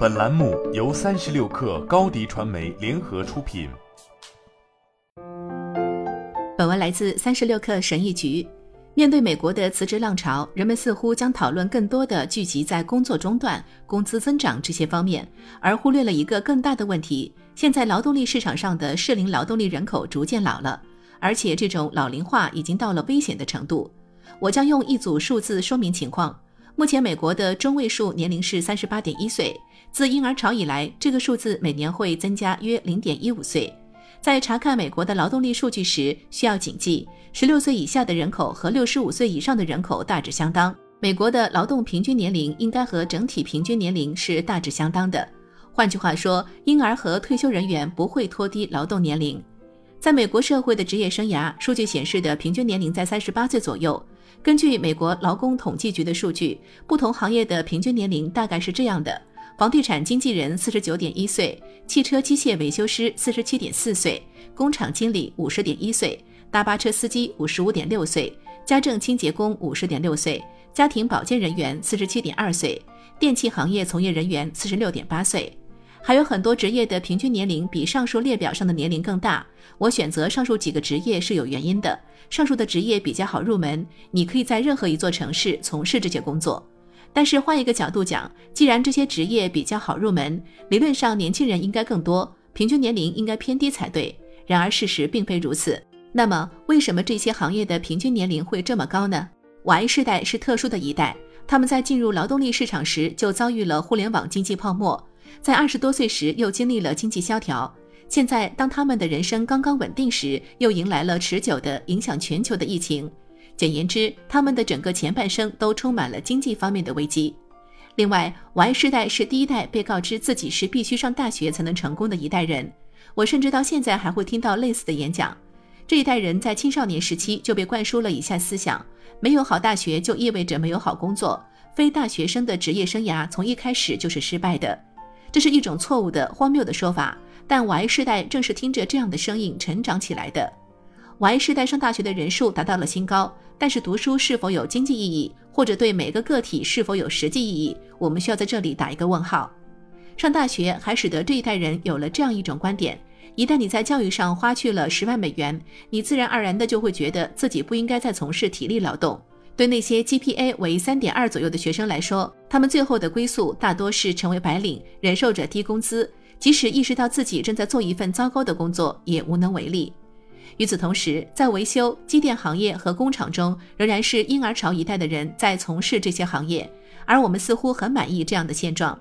本栏目由三十六氪高低传媒联合出品。本文来自三十六氪神译局。面对美国的辞职浪潮，人们似乎将讨论更多的聚集在工作中断、工资增长这些方面，而忽略了一个更大的问题：现在劳动力市场上的适龄劳动力人口逐渐老了，而且这种老龄化已经到了危险的程度。我将用一组数字说明情况。目前，美国的中位数年龄是三十八点一岁。自婴儿潮以来，这个数字每年会增加约零点一五岁。在查看美国的劳动力数据时，需要谨记，十六岁以下的人口和六十五岁以上的人口大致相当。美国的劳动平均年龄应该和整体平均年龄是大致相当的。换句话说，婴儿和退休人员不会拖低劳动年龄。在美国社会的职业生涯，数据显示的平均年龄在三十八岁左右。根据美国劳工统计局的数据，不同行业的平均年龄大概是这样的。房地产经纪人四十九点一岁，汽车机械维修师四十七点四岁，工厂经理五十点一岁，大巴车司机五十五点六岁，家政清洁工五十点六岁，家庭保健人员四十七点二岁，电器行业从业人员四十六点八岁。还有很多职业的平均年龄比上述列表上的年龄更大。我选择上述几个职业是有原因的。上述的职业比较好入门，你可以在任何一座城市从事这些工作。但是换一个角度讲，既然这些职业比较好入门，理论上年轻人应该更多，平均年龄应该偏低才对。然而事实并非如此。那么为什么这些行业的平均年龄会这么高呢？Y 世代是特殊的一代，他们在进入劳动力市场时就遭遇了互联网经济泡沫，在二十多岁时又经历了经济萧条，现在当他们的人生刚刚稳定时，又迎来了持久的影响全球的疫情。简言之，他们的整个前半生都充满了经济方面的危机。另外，Y 世代是第一代被告知自己是必须上大学才能成功的一代人。我甚至到现在还会听到类似的演讲。这一代人在青少年时期就被灌输了以下思想：没有好大学就意味着没有好工作，非大学生的职业生涯从一开始就是失败的。这是一种错误的、荒谬的说法。但 Y 世代正是听着这样的声音成长起来的。Y 世代上大学的人数达到了新高。但是读书是否有经济意义，或者对每个个体是否有实际意义，我们需要在这里打一个问号。上大学还使得这一代人有了这样一种观点：一旦你在教育上花去了十万美元，你自然而然的就会觉得自己不应该再从事体力劳动。对那些 GPA 为三点二左右的学生来说，他们最后的归宿大多是成为白领，忍受着低工资，即使意识到自己正在做一份糟糕的工作，也无能为力。与此同时，在维修、机电行业和工厂中，仍然是婴儿潮一代的人在从事这些行业，而我们似乎很满意这样的现状。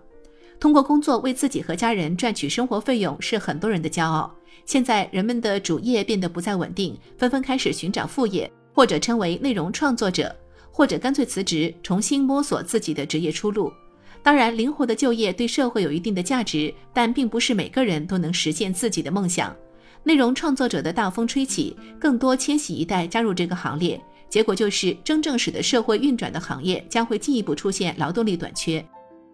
通过工作为自己和家人赚取生活费用是很多人的骄傲。现在人们的主业变得不再稳定，纷纷开始寻找副业，或者称为内容创作者，或者干脆辞职，重新摸索自己的职业出路。当然，灵活的就业对社会有一定的价值，但并不是每个人都能实现自己的梦想。内容创作者的大风吹起，更多千禧一代加入这个行列，结果就是真正使得社会运转的行业将会进一步出现劳动力短缺。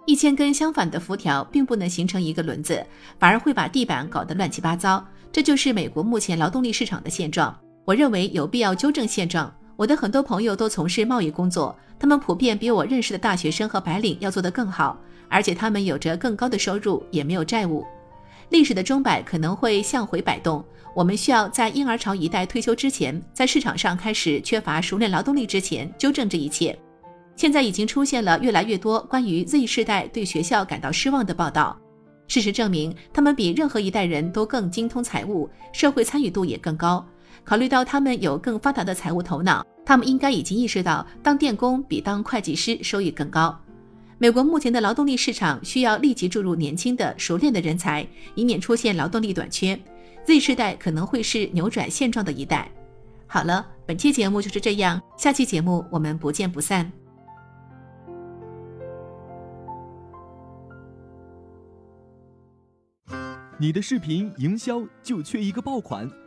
一千根相反的辐条并不能形成一个轮子，反而会把地板搞得乱七八糟。这就是美国目前劳动力市场的现状。我认为有必要纠正现状。我的很多朋友都从事贸易工作，他们普遍比我认识的大学生和白领要做得更好，而且他们有着更高的收入，也没有债务。历史的钟摆可能会向回摆动，我们需要在婴儿潮一代退休之前，在市场上开始缺乏熟练劳动力之前纠正这一切。现在已经出现了越来越多关于 Z 世代对学校感到失望的报道。事实证明，他们比任何一代人都更精通财务，社会参与度也更高。考虑到他们有更发达的财务头脑，他们应该已经意识到当电工比当会计师收益更高。美国目前的劳动力市场需要立即注入年轻的、熟练的人才，以免出现劳动力短缺。Z 世代可能会是扭转现状的一代。好了，本期节目就是这样，下期节目我们不见不散。你的视频营销就缺一个爆款，